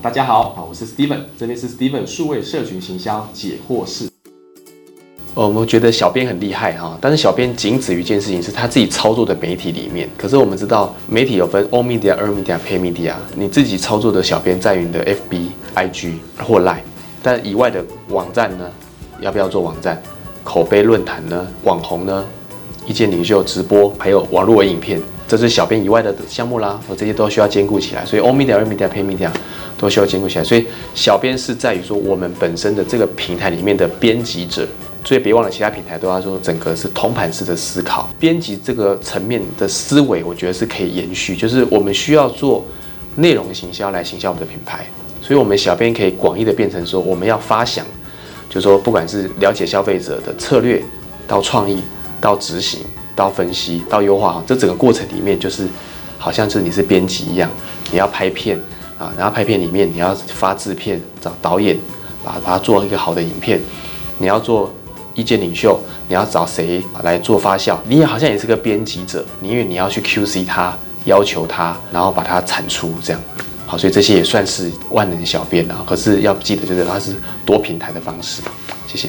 大家好，啊，我是 Steven，这边是 Steven 数位社群行销解惑室。哦，我们觉得小编很厉害哈，但是小编仅止于一件事情，是他自己操作的媒体里面。可是我们知道，媒体有分 All Media、e a r media、Pay Media，你自己操作的小编在于你的 FB、IG 或 Line，但以外的网站呢，要不要做网站？口碑论坛呢？网红呢？意见领袖直播，还有网络影片，这是小编以外的项目啦，我这些都需要兼顾起来。所以 All Media、Earn Media、Pay Media 都需要兼顾起来。所以小编是在于说，我们本身的这个平台里面的编辑者。所以别忘了，其他平台都要说整个是通盘式的思考，编辑这个层面的思维，我觉得是可以延续。就是我们需要做内容行销来行销我们的品牌，所以我们小编可以广义的变成说，我们要发想，就是说不管是了解消费者的策略，到创意，到执行，到分析，到优化，这整个过程里面，就是好像是你是编辑一样，你要拍片啊，然后拍片里面你要发制片，找导演，把把它做一个好的影片，你要做。意见领袖，你要找谁来做发酵？你也好像也是个编辑者，你因为你要去 QC 他，要求他，然后把它产出这样。好，所以这些也算是万能小编啊。可是要记得，就是它是多平台的方式。谢谢。